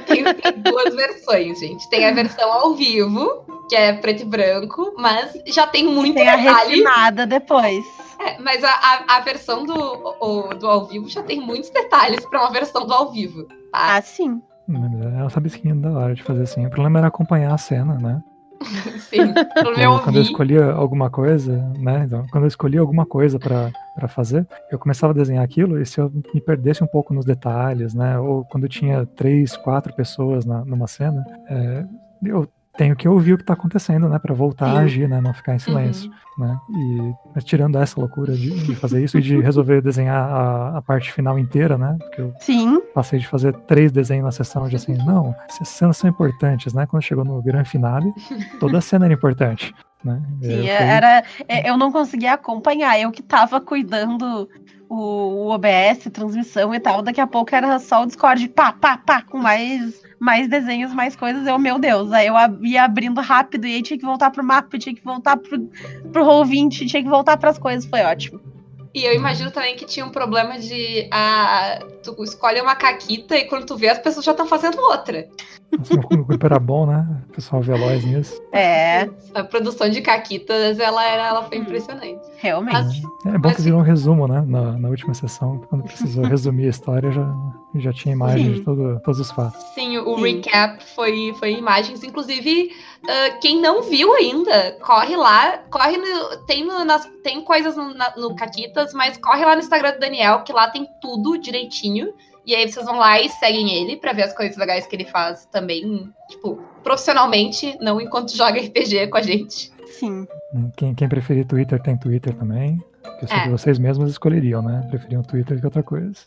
tem, tem duas versões, gente. Tem a versão ao vivo, que é preto e branco, mas já tem muito Tem a detalhe. refinada depois. É, mas a, a, a versão do, o- do ao vivo já tem muitos detalhes para uma versão do ao vivo. Tá? Ah, sim. É uma sabisquinha da hora de fazer assim. O problema era acompanhar a cena, né? Sim, pelo meu Quando, eu escolhia alguma coisa, né? Então, quando eu escolhia alguma coisa pra pra fazer, eu começava a desenhar aquilo e se eu me perdesse um pouco nos detalhes, né? Ou quando tinha três, quatro pessoas na, numa cena, é, eu tenho que ouvir o que tá acontecendo, né? Pra voltar Sim. a agir, né? Não ficar em silêncio, né? E mas tirando essa loucura de, de fazer isso e de resolver desenhar a, a parte final inteira, né? Porque eu Sim, passei de fazer três desenhos na sessão de assim, não, essas cenas são importantes, né? Quando chegou no grande finale, toda cena era importante, né? sim. É, foi- Era, é, eu não conseguia acompanhar. Eu que tava cuidando o, o OBS, transmissão e tal. Daqui a pouco era só o Discord, pá, pá, pá, com mais, mais desenhos, mais coisas. Eu, meu Deus. Aí eu ia abrindo rápido e aí tinha que voltar pro mapa, tinha que voltar pro, pro Roll20, tinha que voltar pras coisas. Foi ótimo. E eu imagino também que tinha um problema de. Ah, tu escolhe uma caquita e quando tu vê, as pessoas já estão fazendo outra. O grupo era bom, né? O pessoal veloz nisso. É, A produção de caquitas, ela, era, ela foi impressionante. realmente. É bom Mas que virou um resumo, né? Na, na última sessão, quando precisou resumir a história, já, já tinha imagem Sim. de todo, todos os fatos. Sim, o Sim. recap foi, foi imagens. Inclusive, ah, quem não viu ainda, corre lá. Corre no. Tem, no, nas, tem coisas no, na- no Caquitas, mas corre lá no Instagram do Daniel, que lá tem tudo direitinho. E aí vocês vão lá e seguem ele pra ver as coisas legais que ele faz também, tipo, profissionalmente, não enquanto joga RPG com a gente. Sim. Quem, quem preferir Twitter tem Twitter também. Que eu sei É. que vocês mesmos escolheriam, né? Preferiam Twitter que outra coisa.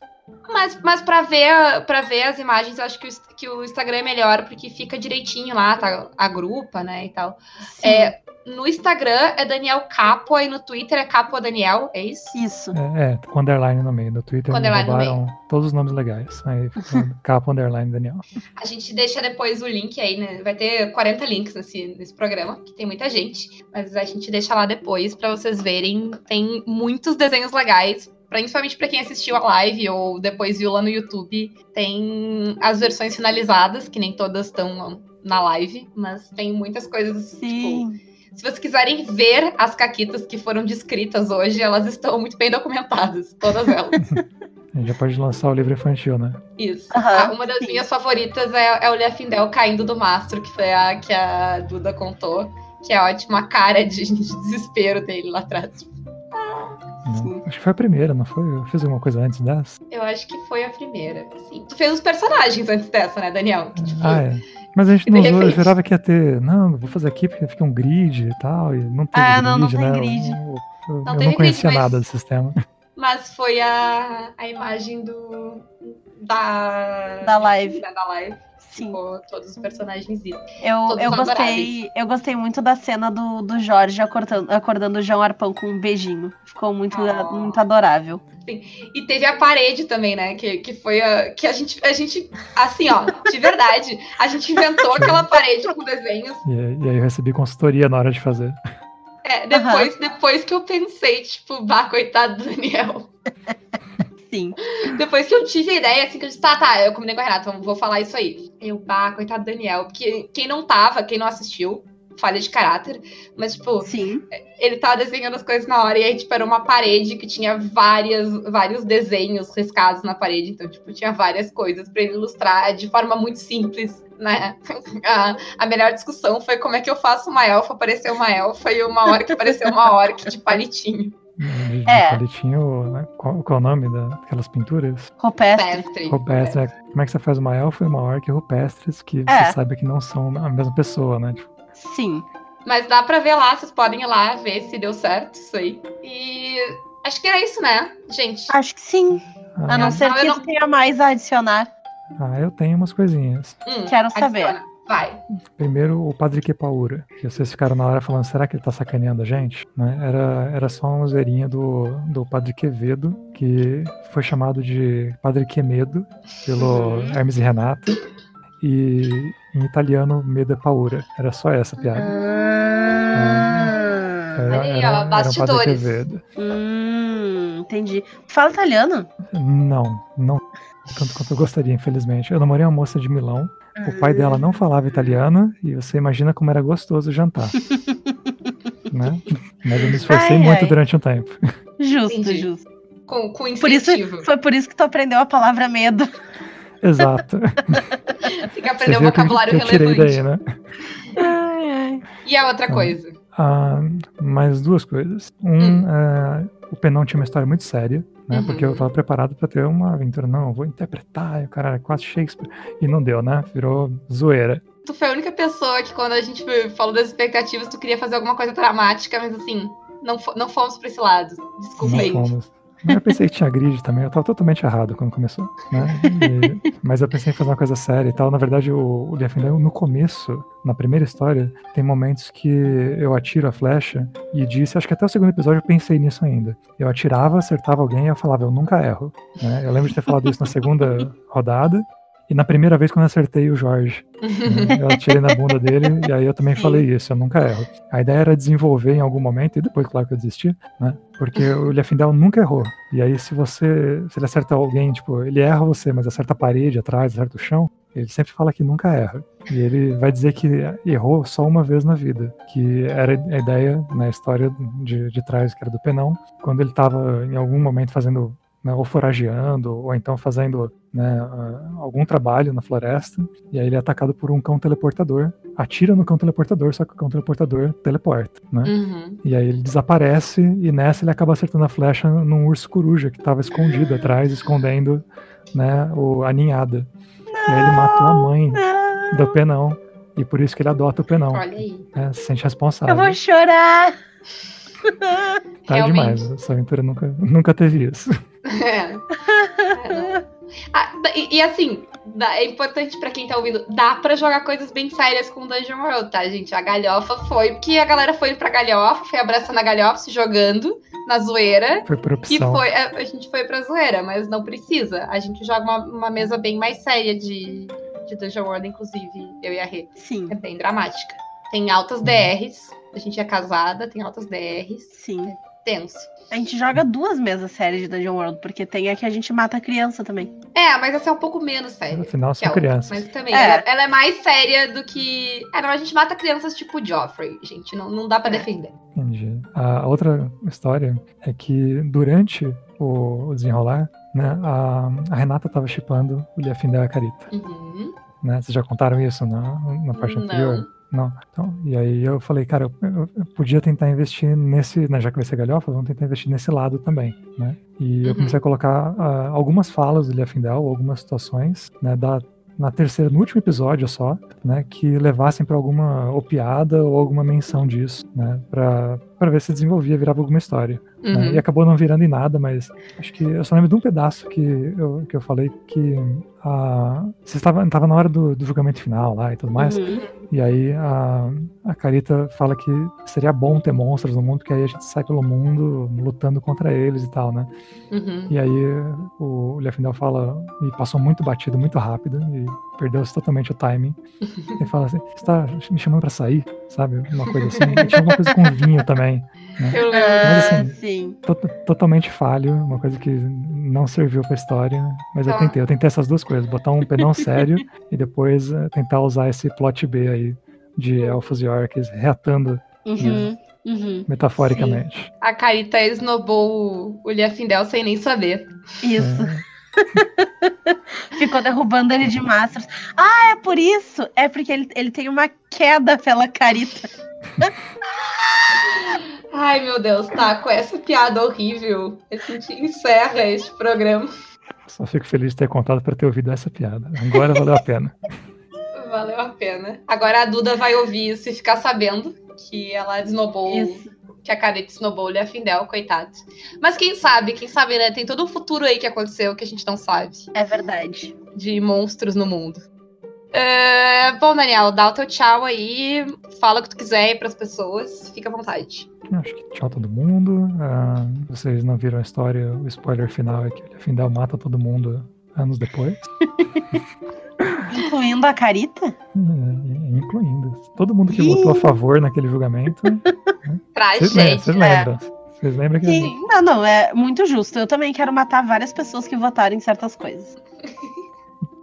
Mas, mas pra ver para ver as imagens, eu acho que o, que o Instagram é melhor, porque fica direitinho lá, tá? A grupa, né, e tal. sim. É, no Instagram é Daniel Capo, e no Twitter é Capo Daniel, é isso? Isso. É, é, com underline no meio. No Twitter roubaram todos os nomes legais. Aí capa underline Daniel. A gente deixa depois o link aí, né? Vai ter 40 links nesse, nesse programa, que tem muita gente. Mas a gente deixa lá depois pra vocês verem. Tem muitos desenhos legais. Principalmente pra quem assistiu a live ou depois viu lá no YouTube. Tem as versões finalizadas, que nem todas estão na live. Mas tem muitas coisas, tipo, Sim. Se vocês quiserem ver as caquitas que foram descritas hoje, elas estão muito bem documentadas, todas elas. A gente já pode lançar o livro infantil, né? Isso. Ah, uma das sim. minhas favoritas é, é o Lefindel caindo do mastro, que foi a que a Duda contou. Que é ótima a cara de, de desespero dele lá atrás. Não. Acho que foi a primeira, não foi? Eu fiz alguma coisa antes dessa? Eu acho que foi a primeira. Sim. Tu fez os personagens antes dessa, né, Daniel? Que, tipo, Ah, é. Mas a gente não usou, eu jurava que ia ter. Não, vou fazer aqui porque fica um grid e tal. E não tem Ah, grid, não, não tem né? grid. Eu, eu- eu Não não, teve conhecia grid, mas- nada do sistema. Mas foi a, a imagem do. Da. Da live. Da live. Sim. Ficou todos os personagens. Eu, Todos eu são gostei, eu gostei muito da cena do, do Jorge acordando, acordando o João Arpão com um beijinho. Ficou muito, Ah. muito adorável. E teve a parede também, né? Que, que foi a. Que a gente, a gente. Assim, ó, de verdade. A gente inventou aquela parede com desenhos. E, aí- e aí eu recebi consultoria na hora de fazer. É, depois, depois que eu pensei, tipo, bah, coitado do Daniel. Sim. Depois que eu tive a ideia, assim, que eu disse, tá, tá, eu combinei com a Renata, vou falar isso aí. Eu, bah, coitado do Daniel. Porque quem não tava, quem não assistiu, falha de caráter. Mas, tipo, Sim. ele tava desenhando as coisas na hora e aí, tipo, era uma parede que tinha várias, vários desenhos riscados na parede. Então, tipo, tinha várias coisas pra ele ilustrar de forma muito simples, né? A, a melhor discussão foi como é que eu faço uma elfa parecer uma elfa e uma orc parecer uma orc de palitinho. De, de É. palitinho, né? qual, qual é o nome da- daquelas pinturas? Rupestre. Rupestre. né? Como é que você faz uma elfa e uma orc rupestres que É. você sabe que não são a mesma pessoa, né? Tipo, Sim. Mas dá pra ver lá, vocês podem ir lá ver se deu certo isso aí. E acho que era isso, né, gente? Acho que sim. A não ah, ser que não- tenha mais a adicionar. ah, eu tenho umas coisinhas. Hum, quero saber. adiciona. Vai. Primeiro, o Padre Kepaura, que vocês ficaram na hora falando, será que ele tá sacaneando a gente? Né? Era, era só uma zoeirinha do, do Padre Quevedo, que foi chamado de Padre Quemedo pelo Uhum. Hermes e Renata, e em italiano, Meda Paura. Era só essa piada. Ah, Era, aí, ó, era, era um Padre bastidores. Quevedo. hum, entendi. Tu fala italiano? Não, não tanto quanto eu gostaria, infelizmente. Eu namorei uma moça de Milão, o pai dela não falava italiano, e você imagina como era gostoso o jantar. né? Mas eu me esforcei Ai, muito ai. durante um tempo. Justo, Entendi. justo. Com, com Por isso, incentivo. foi por isso que tu aprendeu a palavra medo. Exato. Tem que aprender o viu que, eu- vocabulário que eu tirei relevante. daí, né? Ai, ai. E a outra Então. coisa? Ah, mais duas coisas. Um, Hum. é, o Penão tinha uma história muito séria, né? Uhum. Porque eu tava preparado pra ter uma aventura. Não, eu vou interpretar, o cara é quase Shakespeare. E não deu, né? Virou zoeira. Tu foi a única pessoa que, quando a gente falou das expectativas, tu queria fazer alguma coisa dramática, mas assim, não, não fomos pra esse lado. Desculpa Não aí. fomos. Eu pensei que tinha grid também, eu tava totalmente errado quando começou, né? E- mas eu pensei em fazer uma coisa séria e tal. Na verdade, o, o Liefeld, no começo, na primeira história, tem momentos que eu atiro a flecha e disse, acho que até o segundo episódio eu pensei nisso ainda. Eu atirava, acertava alguém e eu falava, eu nunca erro. né? Eu lembro de ter falado isso na segunda rodada. E na primeira vez quando eu acertei o Jorge, né? eu atirei na bunda dele e aí eu também falei isso, eu nunca erro. A ideia era desenvolver em algum momento, e depois, claro que eu desisti, né? Porque o Liefindel nunca errou. E aí, se você. Se ele acerta alguém, tipo, ele erra você, mas acerta a parede atrás, acerta o chão, ele sempre fala que nunca erra. E ele vai dizer que errou só uma vez na vida. Que era a ideia na história de, de trás, que era do Penão, quando ele estava em algum momento fazendo. Né, ou forageando, ou então fazendo né, algum trabalho na floresta, e aí ele é atacado por um cão teleportador, atira no cão teleportador, só que o cão teleportador teleporta, né? Uhum. E aí ele desaparece e nessa ele acaba acertando a flecha num urso coruja que estava escondido atrás, escondendo né, o, a ninhada. E aí ele matou a mãe do penão. E por isso que ele adota o penão. Olha aí. Né, se sente Eu responsável. vou chorar. Tá Realmente. demais. Essa aventura nunca, nunca teve isso. É. É. Ah, e, e assim, dá- é importante pra quem tá ouvindo, dá pra jogar coisas bem sérias com Dungeon World, tá, gente? A galhofa foi, porque a galera foi pra galhofa, foi abraçando a galhofa, se jogando na zoeira. Foi por E opção. foi, a, a gente foi pra zoeira, mas não precisa. A gente joga uma, uma mesa bem mais séria de, de Dungeon World, inclusive, eu e a Rê. Sim, É bem dramática. Tem altas DRs, a gente é casada, tem altas DRs, sim. tenso. A gente joga duas mesas sérias de Dungeon World, porque tem a que a gente mata a criança também. É, mas essa é um pouco menos séria. Afinal, que são crianças. Mas também, É. ela, ela é mais séria do que. É, não, a gente mata crianças tipo Joffrey, gente. Não, não dá pra É. defender. Entendi. A outra história é que durante o, o desenrolar, né, a, a Renata tava chipando o Liafindel e a Carita. Uhum. Né? Vocês já contaram isso na, na parte Não. anterior? Não. Então, e aí eu falei, cara, eu, eu- eu podia tentar investir nesse, né, já que vai ser galhofa, vamos tentar investir nesse lado também, né? E eu Uhum. comecei a colocar ah, algumas falas do Liafindel, algumas situações, né, da, na terceira, no último episódio só, né, que levassem para alguma ou piada ou alguma menção disso, né, para para ver se desenvolvia, virava alguma história. né? Uhum. E acabou não virando em nada, mas acho que eu só lembro de um pedaço que eu, que eu falei que a, você estava tava na hora do, do julgamento final lá e tudo mais, Uhum. E aí a, a Carita fala que seria bom ter monstros no mundo, porque aí a gente sai pelo mundo lutando contra eles e tal, né? Uhum. E aí o Liefindel fala, e passou muito batido, muito rápido, e perdeu-se totalmente o timing. Ele fala assim, você tá me chamando pra sair, sabe? Uma coisa assim. E tinha alguma coisa com vinho também. Eu lembro. Mas, Ah, assim, sim. To- totalmente falho, uma coisa que não serviu pra história, mas eu Tá. tentei, eu tentei essas duas coisas, botar um penão sério e depois eh, tentar usar esse plot B aí de elfos e orcs reatando Uhum. Uhum. metaforicamente. A Carita esnobou o, Liafindel sem nem saber. Isso. É, Ficou derrubando ele de mastros. Ah, é por isso? É porque ele, ele tem uma queda pela carita. Ai, meu Deus, tá. Com essa piada horrível, a gente encerra este programa. só fico feliz de ter contado pra ter ouvido essa piada. Agora valeu a pena. Valeu a pena. Agora a Duda vai ouvir isso e ficar sabendo que ela desnobou. Isso. Que a Carita desnobou o Liafindel, coitado. Mas quem sabe, quem sabe, né? Tem todo um futuro aí que aconteceu que a gente não sabe. É verdade. de monstros no mundo. É, bom, Daniel, dá o teu tchau aí, fala o que tu quiser aí pras pessoas, fica à vontade. Acho que tchau todo mundo. Ah, vocês não viram a história, o spoiler final é que o Findel mata todo mundo anos depois. Incluindo a carita? eh, Incluindo. Todo mundo que votou a favor naquele julgamento. Vocês lembram, Tragédia. vocês lembram. Vocês lembram que. Sim. Não, não, é muito justo. Eu também quero matar várias pessoas que votaram em certas coisas.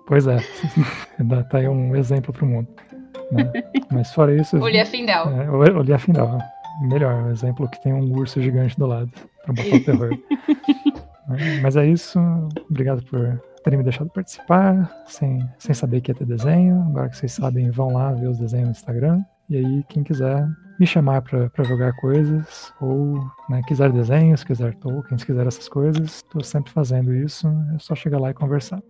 Pois é. Dá- tá aí um exemplo pro mundo. né? Mas fora isso. O Liafindel. É, o- olhar final. Melhor, um exemplo que tem um urso gigante do lado pra botar o terror. É, Mas é isso. Obrigado por terem me deixado participar, sem, sem saber que ia ter desenho. Agora que vocês sabem, vão lá ver os desenhos no Instagram. E aí, quem quiser me chamar pra pra jogar coisas, ou né, quiser desenhos, quiser tokens, quiser essas coisas, tô sempre fazendo isso. É só chegar lá e conversar.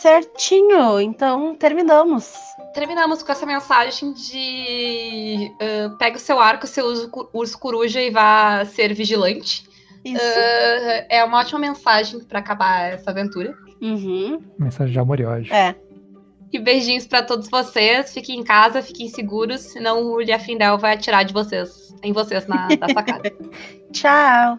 Certinho, então terminamos. Terminamos com essa mensagem de uh, pega o seu arco, seu urso, urso coruja e vá ser vigilante. Isso. Uh, é uma ótima mensagem pra acabar essa aventura. Uhum. Mensagem de amor e ódio. É. E beijinhos pra todos vocês. Fiquem em casa, fiquem seguros, senão o Liafindel vai atirar de vocês, em vocês na, na sacada. Tchau.